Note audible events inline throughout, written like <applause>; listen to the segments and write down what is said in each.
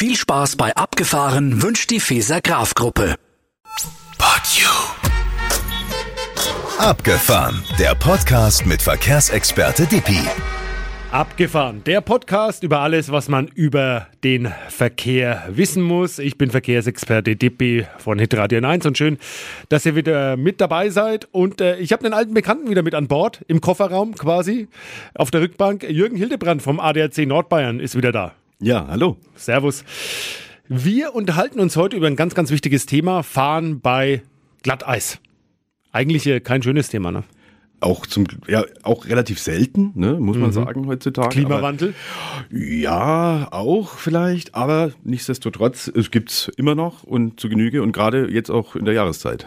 Viel Spaß bei Abgefahren wünscht die Feser Graf Gruppe. Pod You. Abgefahren, der Podcast mit Verkehrsexperte Dippi. Abgefahren. Der Podcast über alles, was man über den Verkehr wissen muss. Ich bin Verkehrsexperte Dippi von Hitradio 1 und schön, dass ihr wieder mit dabei seid. Und äh, ich habe einen alten Bekannten wieder mit an Bord, im Kofferraum quasi, auf der Rückbank. Jürgen Hildebrand vom ADAC Nordbayern ist wieder da. Ja, hallo. Servus. Wir unterhalten uns heute über ein ganz, ganz wichtiges Thema, Fahren bei Glatteis. Eigentlich äh, kein schönes Thema, ne? Auch zum ja auch relativ selten, ne, muss man sagen heutzutage. Klimawandel? Aber, ja, auch vielleicht, aber nichtsdestotrotz, es gibt's immer noch und zu Genüge und gerade jetzt auch in der Jahreszeit.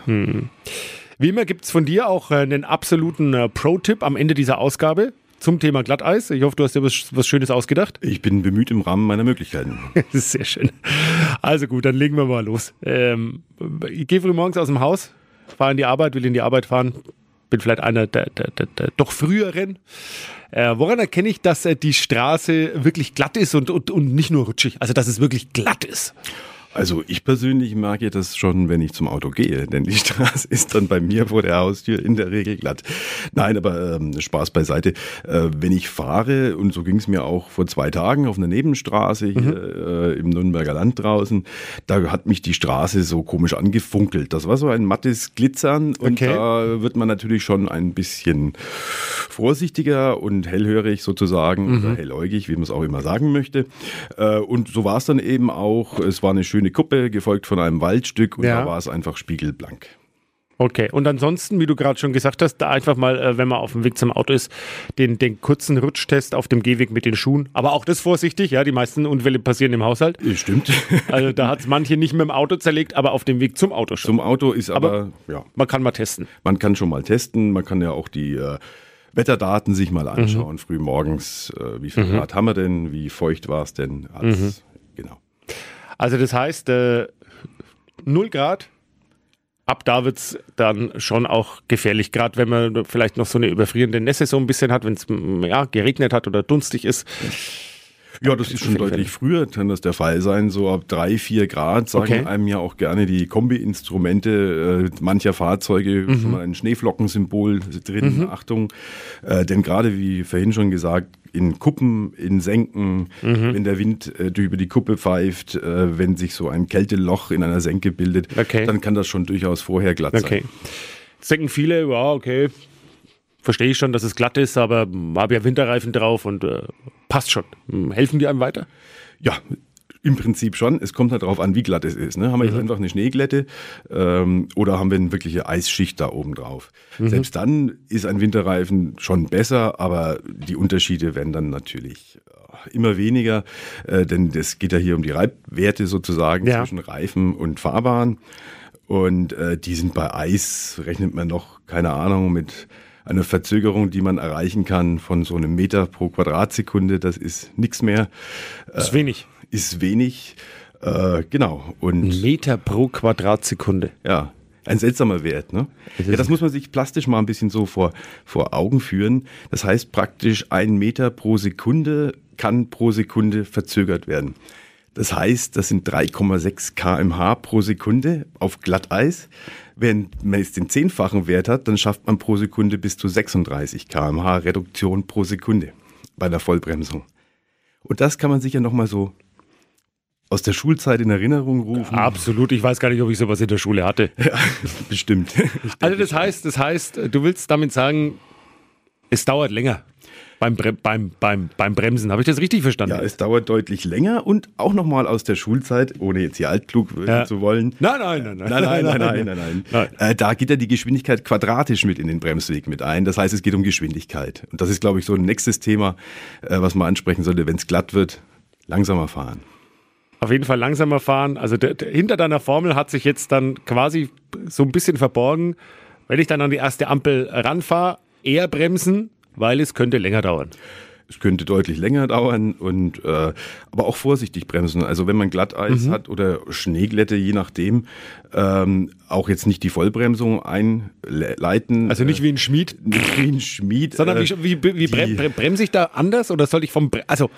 Wie immer gibt es von dir auch äh, einen absoluten äh, Pro-Tipp am Ende dieser Ausgabe zum Thema Glatteis. Ich hoffe, du hast dir was, was Schönes ausgedacht. Ich bin bemüht im Rahmen meiner Möglichkeiten. <laughs> Das ist sehr schön. Also gut, dann legen wir mal los. Ähm, ich gehe früh morgens aus dem Haus, fahre in die Arbeit, will in die Arbeit fahren. Bin vielleicht einer der, der, der, der doch früheren. Äh, woran erkenne ich, dass äh, die Straße wirklich glatt ist und, und, und nicht nur rutschig? Also, dass es wirklich glatt ist. Also ich persönlich merke das schon, wenn ich zum Auto gehe, denn die <laughs> Straße ist dann bei mir vor der Haustür in der Regel glatt. Nein, aber ähm, Spaß beiseite. Äh, wenn ich fahre, und so ging es mir auch vor zwei Tagen auf einer Nebenstraße hier äh, im Nürnberger Land draußen, da hat mich die Straße so komisch angefunkelt. Das war so ein mattes Glitzern und Okay. da wird man natürlich schon ein bisschen vorsichtiger und hellhörig sozusagen oder helläugig, wie man es auch immer sagen möchte. Äh, und so war es dann eben auch. Es war eine schöne Kuppe, gefolgt von einem Waldstück und Ja. da war es einfach spiegelblank. Okay, und ansonsten, wie du gerade schon gesagt hast, da einfach mal, äh, wenn man auf dem Weg zum Auto ist, den, den kurzen Rutschtest auf dem Gehweg mit den Schuhen. Aber auch das vorsichtig, ja, die meisten Unfälle passieren im Haushalt. Stimmt. <laughs> Also da hat es manche nicht mit dem Auto zerlegt, aber auf dem Weg zum Auto schon. Zum Auto ist aber, Aber- ja, Man kann mal testen. man kann schon mal testen, man kann ja auch die äh, Wetterdaten sich mal Mhm. anschauen, früh morgens, äh, wie viel Grad haben wir denn, wie feucht war es denn, alles, Mhm. genau. Also das heißt, äh, 0 Grad, ab da wird es dann schon auch gefährlich, gerade wenn man vielleicht noch so eine überfrierende Nässe so ein bisschen hat, wenn es ja, geregnet hat oder dunstig ist. Ja, das ist schon deutlich früher, kann das der Fall sein. So ab drei, vier Grad sagen Okay. einem ja auch gerne die Kombi-Instrumente äh, mancher Fahrzeuge Mhm. schon mal ein Schneeflockensymbol drin. Achtung, äh, denn gerade wie vorhin schon gesagt, in Kuppen, in Senken, Mhm. wenn der Wind äh, über die Kuppe pfeift, äh, wenn sich so ein Kälteloch in einer Senke bildet, Okay. dann kann das schon durchaus vorher glatt Okay. sein. Jetzt denken viele, ja, okay, verstehe ich schon, dass es glatt ist, aber habe ja Winterreifen drauf und äh, passt schon. Hm, Helfen die einem weiter? Ja, im Prinzip schon. Es kommt halt darauf an, wie glatt es ist. Ne? Haben wir jetzt einfach eine Schneeglätte ähm, oder haben wir eine wirkliche Eisschicht da oben drauf? Selbst dann ist ein Winterreifen schon besser, aber die Unterschiede werden dann natürlich äh, immer weniger, äh, denn es geht ja hier um die Reibwerte sozusagen Ja. zwischen Reifen und Fahrbahn. Und äh, die sind bei Eis, rechnet man noch, keine Ahnung, mit einer Verzögerung, die man erreichen kann von so einem Meter pro Quadratsekunde. Das ist nichts mehr ist wenig. ist wenig. Äh, genau. Und Meter pro Quadratsekunde. ja, ein seltsamer Wert. Ne? Ja, das muss man sich plastisch mal ein bisschen so vor, vor Augen führen. Das heißt praktisch, ein Meter pro Sekunde kann pro Sekunde verzögert werden. Das heißt, das sind 3,6 kmh pro Sekunde auf Glatteis. Wenn man jetzt den zehnfachen Wert hat, dann schafft man pro Sekunde bis zu 36 kmh Reduktion pro Sekunde bei der Vollbremsung. Und das kann man sich ja nochmal so aus der Schulzeit in Erinnerung rufen. Absolut. Ich weiß gar nicht, ob ich sowas in der Schule hatte. <laughs> Bestimmt. Ich Also das heißt, das heißt, du willst damit sagen, es dauert länger beim, Bre beim, beim, beim Bremsen. Habe ich das richtig verstanden? Ja, es dauert deutlich länger und auch nochmal aus der Schulzeit, ohne jetzt hier altklug Ja. zu wollen. Nein, nein, nein, nein. Nein, nein, nein, nein, nein, nein. Nein. Äh, da geht ja die Geschwindigkeit quadratisch mit in den Bremsweg mit ein. Das heißt, es geht um Geschwindigkeit. Und das ist, glaube ich, so ein nächstes Thema, äh, was man ansprechen sollte, wenn es glatt wird. Langsamer fahren. Auf jeden Fall langsamer fahren. Also der, der, hinter deiner Formel hat sich jetzt dann quasi so ein bisschen verborgen, wenn ich dann an die erste Ampel ranfahre, eher bremsen, weil es könnte länger dauern. Es könnte deutlich länger dauern und äh, aber auch vorsichtig bremsen. Also wenn man Glatteis hat oder Schneeglätte, je nachdem, ähm, auch jetzt nicht die Vollbremsung einleiten. Also nicht wie ein Schmied, nicht wie ein Schmied. sondern äh, wie, wie, wie bremse ich da anders oder soll ich vom Bre also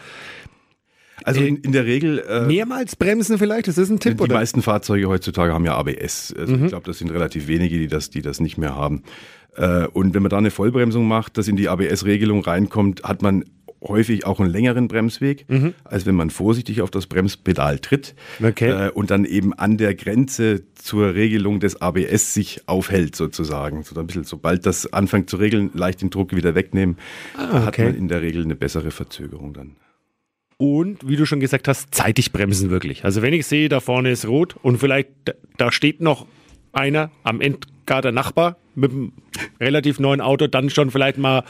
Also in, in der Regel. Äh, Mehrmals bremsen vielleicht? Ist das ein Tipp? Die oder? meisten Fahrzeuge heutzutage haben ja ABS. Also mhm. ich glaube, das sind relativ wenige, die das, die das nicht mehr haben. Äh, und wenn man da eine Vollbremsung macht, das in die ABS-Regelung reinkommt, hat man häufig auch einen längeren Bremsweg, mhm. als wenn man vorsichtig auf das Bremspedal tritt okay. äh, und dann eben an der Grenze zur Regelung des ABS sich aufhält sozusagen. So ein bisschen, sobald das anfängt zu regeln, leicht den Druck wieder wegnehmen, ah, okay. hat man in der Regel eine bessere Verzögerung dann. Und wie du schon gesagt hast, zeitig bremsen wirklich. Also wenn ich sehe, da vorne ist rot und vielleicht da steht noch einer am Endgarter Nachbar mit einem relativ neuen Auto, dann schon vielleicht mal,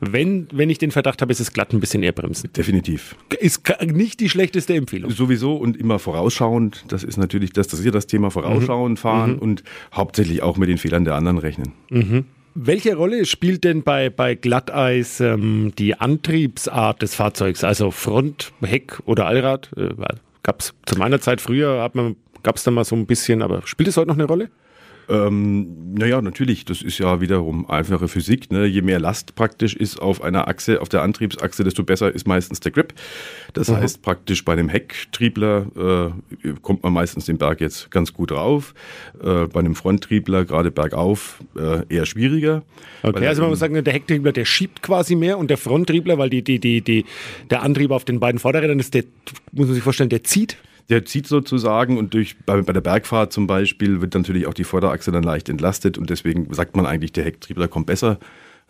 wenn, wenn ich den Verdacht habe, ist es glatt ein bisschen eher bremsen. Definitiv. Ist nicht die schlechteste Empfehlung. Sowieso und immer vorausschauend. Das ist natürlich das, das ist ja das Thema vorausschauend mhm. fahren mhm. und hauptsächlich auch mit den Fehlern der anderen rechnen. Mhm. Welche Rolle spielt denn bei, bei Glatteis ähm, die Antriebsart des Fahrzeugs, also Front, Heck oder Allrad? Äh, Gab es zu meiner Zeit früher, gab es da mal so ein bisschen, aber spielt es heute noch eine Rolle? Ähm, naja, natürlich, das ist ja wiederum einfache Physik. Ne? Je mehr Last praktisch ist auf einer Achse, auf der Antriebsachse, desto besser ist meistens der Grip. Das mhm. heißt praktisch bei einem Hecktriebler äh, kommt man meistens den Berg jetzt ganz gut rauf. Äh, bei einem Fronttriebler, gerade bergauf, äh, eher schwieriger. Okay, also man muss sagen, der Hecktriebler, der schiebt quasi mehr und der Fronttriebler, weil die, die, die, die, der Antrieb auf den beiden Vorderrädern ist, der, muss man sich vorstellen, der zieht der zieht sozusagen und durch, bei, bei, der Bergfahrt zum Beispiel wird natürlich auch die Vorderachse dann leicht entlastet und deswegen sagt man eigentlich, der Hecktriebler kommt besser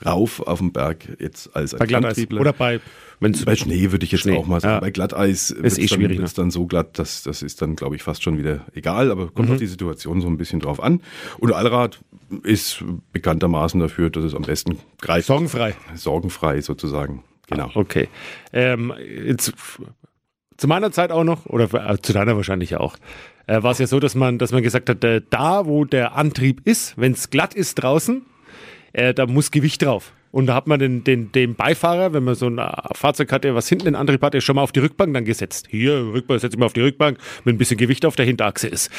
rauf auf den Berg jetzt als ein bei Glatteis oder bei wenn's bei Schnee würde ich jetzt Schnee. auch mal sagen. Ja. Bei Glatteis ist eh dann, schwierig. Ist ne? dann so glatt, dass das ist dann glaube ich fast schon wieder egal, aber kommt mhm. auf die Situation so ein bisschen drauf an. Und Allrad ist bekanntermaßen dafür, dass es am besten greift. Sorgenfrei. Sorgenfrei sozusagen. Genau. Ah, okay. Ähm, jetzt zu meiner Zeit auch noch, oder äh, zu deiner wahrscheinlich auch, äh, war es ja so, dass man, dass man gesagt hat, äh, da wo der Antrieb ist, wenn es glatt ist draußen, äh, da muss Gewicht drauf. Und da hat man den, den, den Beifahrer, wenn man so ein äh, Fahrzeug hatte, was hinten den Antrieb hatte, schon mal auf die Rückbank dann gesetzt. Hier, Rückbank, setze ich mal auf die Rückbank, wenn ein bisschen Gewicht auf der Hinterachse ist.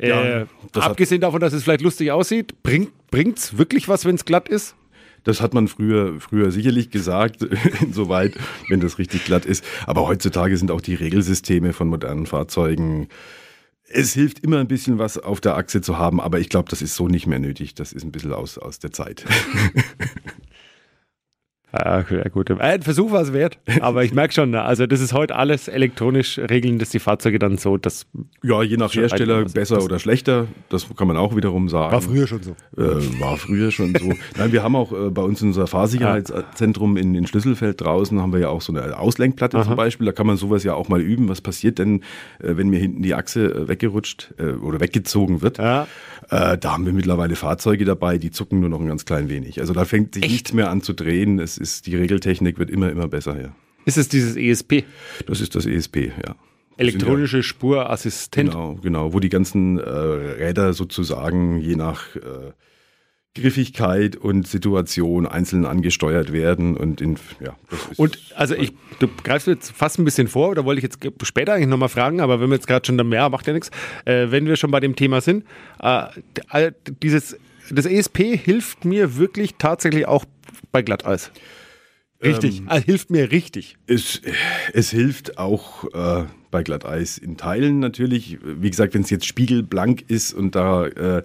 Ja, äh, abgesehen davon, dass es vielleicht lustig aussieht, bringt es wirklich was, wenn es glatt ist? Das hat man früher, früher sicherlich gesagt, <laughs> insoweit, wenn das richtig glatt ist. Aber heutzutage sind auch die Regelsysteme von modernen Fahrzeugen es hilft immer ein bisschen was auf der Achse zu haben, aber ich glaube, das ist so nicht mehr nötig. Das ist ein bisschen aus, aus der Zeit. <laughs> Ja, gut. Ein Versuch war es wert, <laughs> aber ich merke schon, also das ist heute alles elektronisch regeln, dass die Fahrzeuge dann so, dass ja je nach Hersteller besser oder schlechter, das kann man auch wiederum sagen. War früher schon so. Äh, war früher schon so. <laughs> Nein, wir haben auch äh, bei uns in unser Fahrsicherheitszentrum in, in Schlüsselfeld draußen haben wir ja auch so eine Auslenkplatte Aha. zum Beispiel. Da kann man sowas ja auch mal üben. Was passiert denn, äh, wenn mir hinten die Achse äh, weggerutscht äh, oder weggezogen wird? Ja. Äh, da haben wir mittlerweile Fahrzeuge dabei, die zucken nur noch ein ganz klein wenig. Also da fängt sich Echt? nichts mehr an zu drehen. Es ist, die Regeltechnik wird immer, immer besser, ja. Ist es dieses ESP? Das ist das ESP, ja. Elektronische ja, Spurassistent. Genau, genau, wo die ganzen äh, Räder sozusagen je nach äh, Griffigkeit und Situation einzeln angesteuert werden und in, ja. und also ich, du greifst jetzt fast ein bisschen vor, oder wollte ich jetzt später eigentlich nochmal fragen, aber wenn wir jetzt gerade schon, dann, ja, macht ja nichts, äh, wenn wir schon bei dem Thema sind, äh, dieses, das ESP hilft mir wirklich tatsächlich auch bei Glatteis. Richtig, ähm, hilft mir richtig. Es, es hilft auch äh, bei Glatteis in Teilen natürlich. Wie gesagt, wenn es jetzt spiegelblank ist und da äh,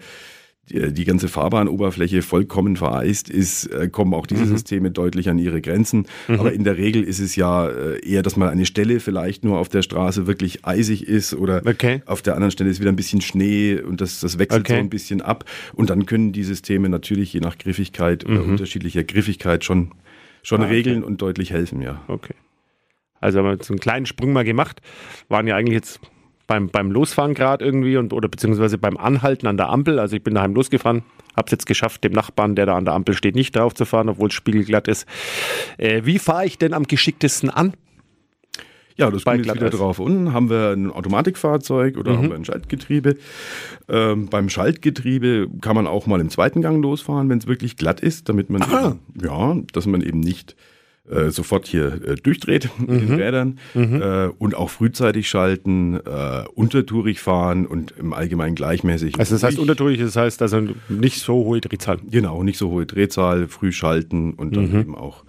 die, die ganze Fahrbahnoberfläche vollkommen vereist ist, äh, kommen auch diese mhm. Systeme deutlich an ihre Grenzen. Mhm. Aber in der Regel ist es ja äh, eher, dass mal eine Stelle vielleicht nur auf der Straße wirklich eisig ist oder okay. auf der anderen Stelle ist wieder ein bisschen Schnee und das, das wechselt okay. so ein bisschen ab. Und dann können die Systeme natürlich je nach Griffigkeit oder mhm. unterschiedlicher Griffigkeit schon, schon ah, okay. regeln und deutlich helfen, ja. Okay. Also haben wir so einen kleinen Sprung mal gemacht. Waren ja eigentlich jetzt beim, beim Losfahren gerade irgendwie und oder beziehungsweise beim Anhalten an der Ampel. Also ich bin daheim losgefahren, habe es jetzt geschafft, dem Nachbarn, der da an der Ampel steht, nicht drauf zu fahren, obwohl es spiegelglatt ist. Äh, wie fahre ich denn am geschicktesten an? Ja, das kommt jetzt wieder drauf. Unten haben wir ein Automatikfahrzeug oder mhm. haben wir ein Schaltgetriebe. Ähm, beim Schaltgetriebe kann man auch mal im zweiten Gang losfahren, wenn es wirklich glatt ist, damit man eben, ja, dass man eben nicht äh, sofort hier äh, durchdreht <laughs> mit mhm. den Rädern mhm. äh, und auch frühzeitig schalten, äh, untertourig fahren und im Allgemeinen gleichmäßig. Also das heißt untertourig, das heißt also nicht so hohe Drehzahl. Genau, nicht so hohe Drehzahl, früh schalten und dann mhm. eben auch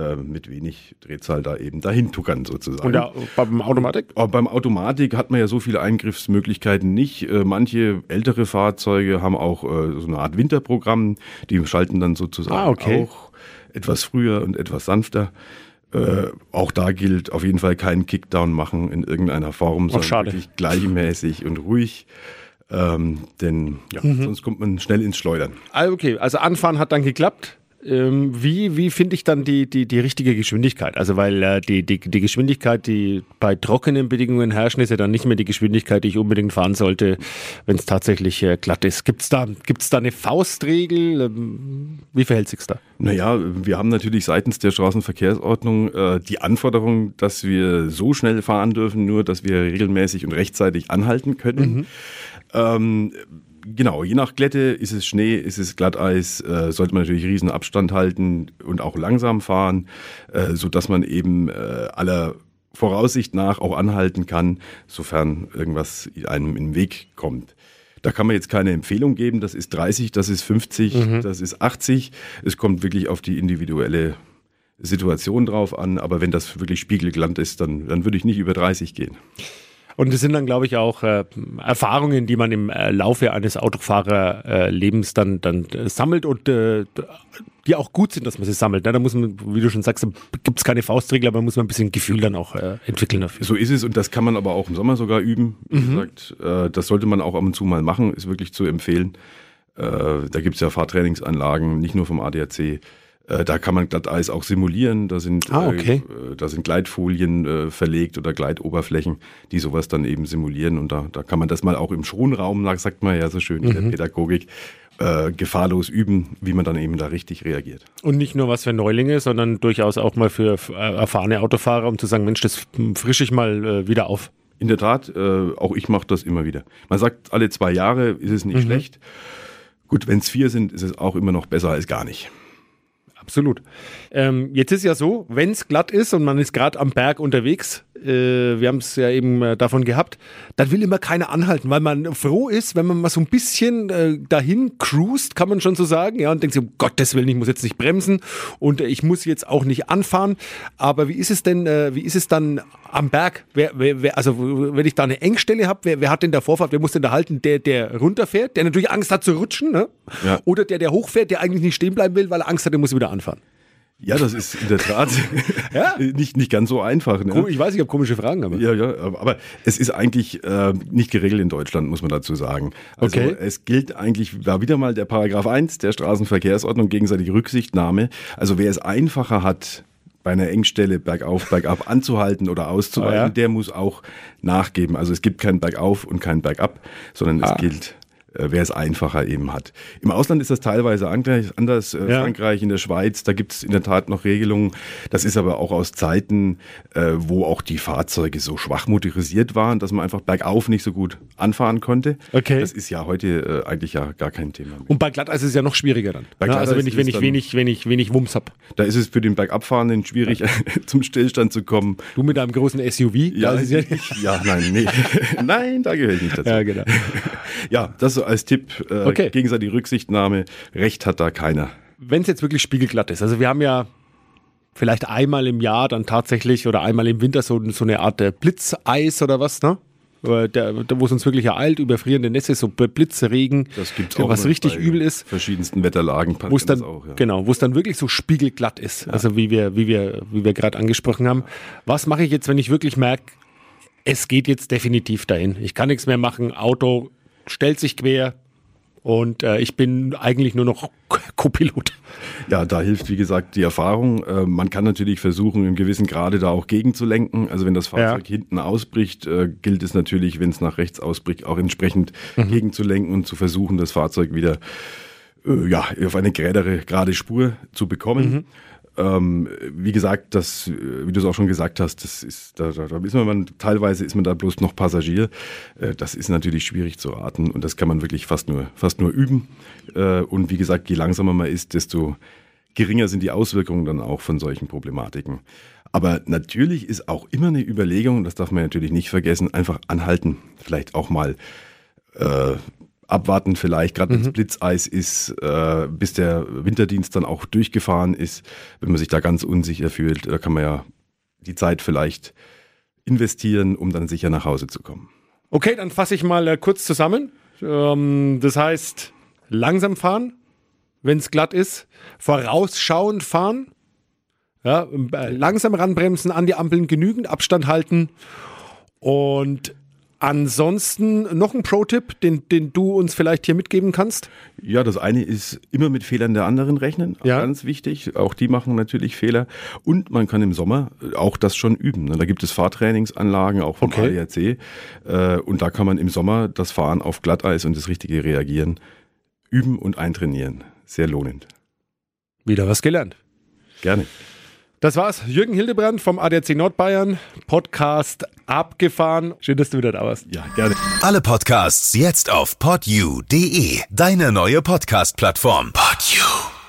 äh, mit wenig Drehzahl da eben dahin tuckern sozusagen. Und ja, beim Automatik? Aber beim Automatik hat man ja so viele Eingriffsmöglichkeiten nicht. Äh, manche ältere Fahrzeuge haben auch äh, so eine Art Winterprogramm, die schalten dann sozusagen Ah, okay. auch etwas früher und etwas sanfter. Äh, auch da gilt auf jeden Fall keinen Kickdown machen in irgendeiner Form, sondern schade. wirklich gleichmäßig und ruhig. Ähm, denn ja, Mhm. sonst kommt man schnell ins Schleudern. Ah, okay, also anfahren hat dann geklappt. Ähm, wie wie finde ich dann die, die, die richtige Geschwindigkeit? Also weil äh, die, die, die Geschwindigkeit, die bei trockenen Bedingungen herrschen, ist ja dann nicht mehr die Geschwindigkeit, die ich unbedingt fahren sollte, wenn es tatsächlich äh, glatt ist. Gibt es da, gibt's da eine Faustregel? Ähm, wie verhält sich's da? Naja, wir haben natürlich seitens der Straßenverkehrsordnung äh, die Anforderung, dass wir so schnell fahren dürfen, nur dass wir regelmäßig und rechtzeitig anhalten können. Ähm, genau, je nach Glätte ist es Schnee, ist es Glatteis, äh, sollte man natürlich riesen Abstand halten und auch langsam fahren, äh, so dass man eben äh, aller Voraussicht nach auch anhalten kann, sofern irgendwas einem in den Weg kommt. Da kann man jetzt keine Empfehlung geben, das ist 30, das ist 50, das ist 80. Es kommt wirklich auf die individuelle Situation drauf an, aber wenn das wirklich spiegelglatt ist, dann, dann würde ich nicht über 30 gehen. Und das sind dann, glaube ich, auch äh, Erfahrungen, die man im äh, Laufe eines Autofahrerlebens dann, dann äh, sammelt und äh, die auch gut sind, dass man sie sammelt. Ne? Da muss man, wie du schon sagst, gibt es keine Faustregel, aber muss man ein bisschen Gefühl dann auch äh, entwickeln dafür. So ist es und das kann man aber auch im Sommer sogar üben. Wie gesagt, äh, das sollte man auch ab und zu mal machen, ist wirklich zu empfehlen. Äh, da gibt es ja Fahrtrainingsanlagen, nicht nur vom ADAC. Äh, da kann man Glatteis auch simulieren. Da sind, Ah, okay. äh, da sind Gleitfolien äh, verlegt oder Gleitoberflächen, die sowas dann eben simulieren. Und da, da kann man das mal auch im Schonraum, sagt man ja so schön in der Pädagogik, äh, gefahrlos üben, wie man dann eben da richtig reagiert. Und nicht nur was für Neulinge, sondern durchaus auch mal für äh, erfahrene Autofahrer, um zu sagen, Mensch, das frische ich mal äh, wieder auf. In der Tat, äh, auch ich mache das immer wieder. Man sagt, alle zwei Jahre ist es nicht schlecht. Gut, wenn es vier sind, ist es auch immer noch besser als gar nicht. Absolut. Ähm, jetzt ist ja so, wenn es glatt ist und man ist gerade am Berg unterwegs, äh, wir haben es ja eben äh, davon gehabt, dann will immer keiner anhalten, weil man froh ist, wenn man mal so ein bisschen äh, dahin cruist, kann man schon so sagen, ja, und denkt sich, um Gottes Willen, ich muss jetzt nicht bremsen und ich muss jetzt auch nicht anfahren. Aber wie ist es denn, äh, wie ist es dann am Berg? Wer, wer, wer, also wenn ich da eine Engstelle habe, wer, wer hat denn da Vorfahrt, wer muss denn da halten? Der, der runterfährt, der natürlich Angst hat zu rutschen, ne? Ja. Oder der, der hochfährt, der eigentlich nicht stehen bleiben will, weil er Angst hat, der muss wieder anfahren. Ja, das ist in der Tat <laughs> Ja. nicht, nicht ganz so einfach. Ne? Ich weiß, ich habe komische Fragen, aber. Ja, ja, aber es ist eigentlich äh, nicht geregelt in Deutschland, muss man dazu sagen. Also Okay. es gilt eigentlich, da wieder mal der Paragraph 1 der Straßenverkehrsordnung, gegenseitige Rücksichtnahme. Also wer es einfacher hat, bei einer Engstelle bergauf, bergab anzuhalten oder auszuweichen, Ah, ja. der muss auch nachgeben. Also es gibt kein Bergauf und kein Bergab, sondern es Ah. gilt wer es einfacher eben hat. Im Ausland ist das teilweise anders. Äh, Ja. Frankreich, in der Schweiz, da gibt es in der Tat noch Regelungen. Das ist aber auch aus Zeiten, äh, wo auch die Fahrzeuge so schwach motorisiert waren, dass man einfach bergauf nicht so gut anfahren konnte. Okay. Das ist ja heute äh, eigentlich ja gar kein Thema mehr. Und bei Glatteis ist es ja noch schwieriger dann. Bei Ja, also wenn ich, wenn ich wenig, wenig, wenig Wumms hab. Da ist es für den Bergabfahrenden schwierig, <laughs> zum Stillstand zu kommen. Du mit deinem großen SUV. Ja, ja, ja, nein, nee. <laughs> nein, da gehöre ich nicht dazu. ja, genau. Ja, das so als Tipp. Äh, Okay. Gegenseitige Rücksichtnahme. Recht hat da keiner. Wenn es jetzt wirklich spiegelglatt ist. Also wir haben ja vielleicht einmal im Jahr dann tatsächlich oder einmal im Winter so, so eine Art äh, Blitzeis oder was, ne? Äh, Der, wo es uns wirklich ereilt, überfrierende Nässe, so Bl- Blitzregen, Das gibt's ja, auch was richtig übel ist. Verschiedensten Wetterlagen wo es dann auch, ja. genau, wo es dann wirklich so spiegelglatt ist, also wie wir, wie wir, wie wir gerade angesprochen haben. Was mache ich jetzt, wenn ich wirklich merke, es geht jetzt definitiv dahin. Ich kann nichts mehr machen. Auto stellt sich quer und äh, ich bin eigentlich nur noch <laughs> Co-Pilot. Ja, da hilft, wie gesagt, die Erfahrung. Äh, man kann natürlich versuchen, im gewissen Grade da auch gegenzulenken. Also wenn das Fahrzeug Ja. hinten ausbricht, äh, gilt es natürlich, wenn es nach rechts ausbricht, auch entsprechend Mhm. gegenzulenken und zu versuchen, das Fahrzeug wieder äh, ja, auf eine geradere, gerade Spur zu bekommen. Mhm. Ähm, wie gesagt, das, äh, wie du es auch schon gesagt hast, das ist, da, da, da ist man, teilweise ist man da bloß noch Passagier. Äh, das ist natürlich schwierig zu raten und das kann man wirklich fast nur, fast nur üben. Äh, und wie gesagt, je langsamer man ist, desto geringer sind die Auswirkungen dann auch von solchen Problematiken. Aber natürlich ist auch immer eine Überlegung, das darf man natürlich nicht vergessen, einfach anhalten, vielleicht auch mal äh, abwarten vielleicht, gerade wenn es Blitzeis ist, äh, bis der Winterdienst dann auch durchgefahren ist. Wenn man sich da ganz unsicher fühlt, da kann man ja die Zeit vielleicht investieren, um dann sicher nach Hause zu kommen. Okay, dann fasse ich mal äh, kurz zusammen. Ähm, das heißt, langsam fahren, wenn es glatt ist, vorausschauend fahren, ja, äh, langsam ranbremsen, an die Ampeln genügend Abstand halten und ansonsten noch ein Pro-Tipp, den, den du uns vielleicht hier mitgeben kannst? Ja, das eine ist immer mit Fehlern der anderen rechnen, Ja. ganz wichtig. Auch die machen natürlich Fehler. Und man kann im Sommer auch das schon üben. ne? Da gibt es Fahrtrainingsanlagen, auch vom Okay. ADAC. Äh, Und da kann man im Sommer das Fahren auf Glatteis und das richtige Reagieren üben und eintrainieren. Sehr lohnend. Wieder was gelernt. Gerne. Das war's. Jürgen Hildebrand vom ADAC Nordbayern. Podcast abgefahren. Schön, dass du wieder da warst. Ja, gerne. Alle Podcasts jetzt auf podyou.de, deine neue Podcast-Plattform. Podyou.